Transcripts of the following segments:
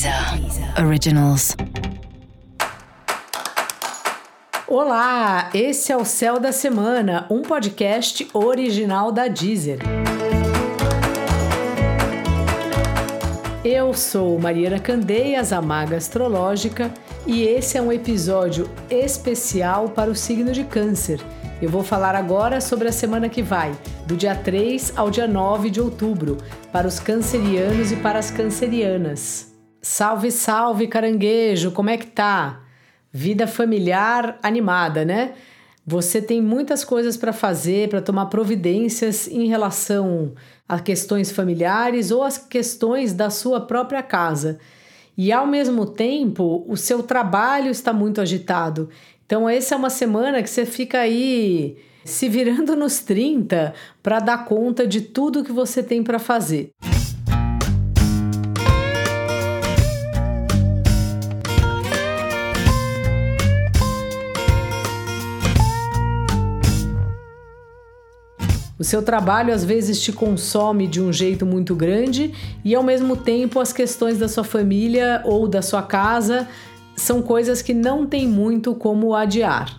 Deezer Originals. Olá, esse é o Céu da Semana, um podcast original da Deezer. Eu sou Mariana Candeias, a Maga Astrológica, e esse é um episódio especial para o signo de Câncer. Eu vou falar agora sobre a semana que vai, do dia 3 ao dia 9 de outubro, para os cancerianos e para as cancerianas. Salve, salve, caranguejo, como é que tá? Vida familiar animada, né? Você tem muitas coisas para fazer, para tomar providências em relação a questões familiares ou as questões da sua própria casa. E ao mesmo tempo, o seu trabalho está muito agitado. Então, essa é uma semana que você fica aí se virando nos 30 para dar conta de tudo que você tem para fazer. O seu trabalho às vezes te consome de um jeito muito grande e ao mesmo tempo as questões da sua família ou da sua casa são coisas que não tem muito como adiar.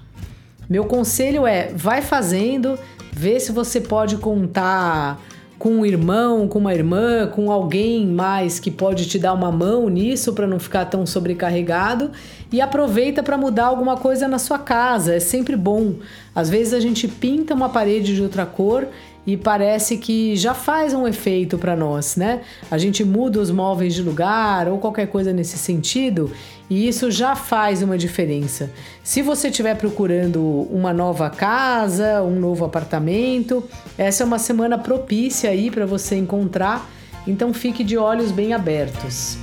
Meu conselho é: vai fazendo, vê se você pode contar com um irmão, com uma irmã, com alguém mais que pode te dar uma mão nisso para não ficar tão sobrecarregado e aproveita para mudar alguma coisa na sua casa, é sempre bom. Às vezes a gente pinta uma parede de outra cor e parece que já faz um efeito para nós, né? A gente muda os móveis de lugar ou qualquer coisa nesse sentido e isso já faz uma diferença. Se você estiver procurando uma nova casa, um novo apartamento, essa é uma semana propícia aí para você encontrar, então fique de olhos bem abertos.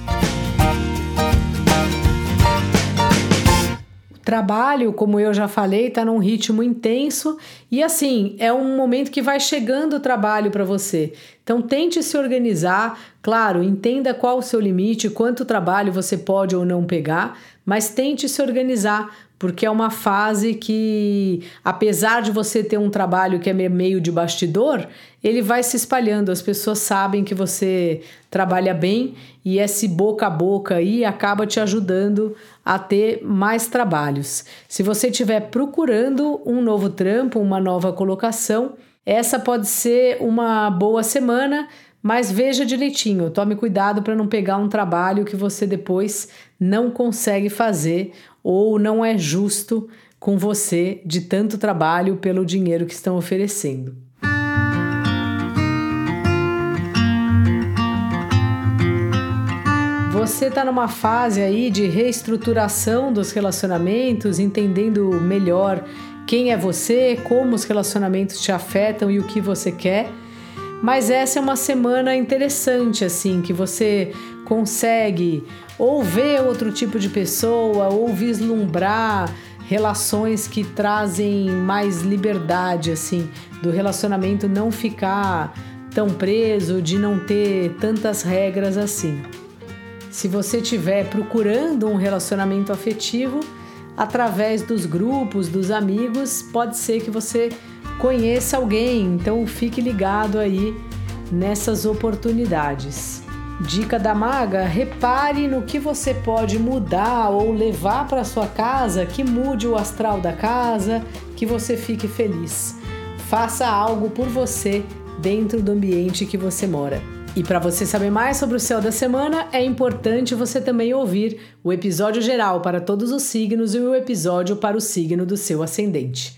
Trabalho, como eu já falei, está num ritmo intenso e assim, é um momento que vai chegando o trabalho para você. Então tente se organizar, claro, entenda qual o seu limite, quanto trabalho você pode ou não pegar, mas tente se organizar, porque é uma fase que, apesar de você ter um trabalho que é meio de bastidor, ele vai se espalhando. As pessoas sabem que você trabalha bem e esse boca a boca aí acaba te ajudando a ter mais trabalhos. Se você estiver procurando um novo trampo, uma nova colocação, essa pode ser uma boa semana. Mas veja direitinho, tome cuidado para não pegar um trabalho que você depois não consegue fazer ou não é justo com você de tanto trabalho pelo dinheiro que estão oferecendo. Você está numa fase aí de reestruturação dos relacionamentos, entendendo melhor quem é você, como os relacionamentos te afetam e o que você quer. Mas essa é uma semana interessante, assim, que você consegue ou ver outro tipo de pessoa, ou vislumbrar relações que trazem mais liberdade, assim, do relacionamento não ficar tão preso, de não ter tantas regras assim. Se você estiver procurando um relacionamento afetivo, através dos grupos, dos amigos, pode ser que você conheça alguém, então fique ligado aí nessas oportunidades. Dica da maga: repare no que você pode mudar ou levar para sua casa que mude o astral da casa, que você fique feliz. Faça algo por você dentro do ambiente que você mora. E para você saber mais sobre o céu da semana, é importante você também ouvir o episódio geral para todos os signos e o episódio para o signo do seu ascendente.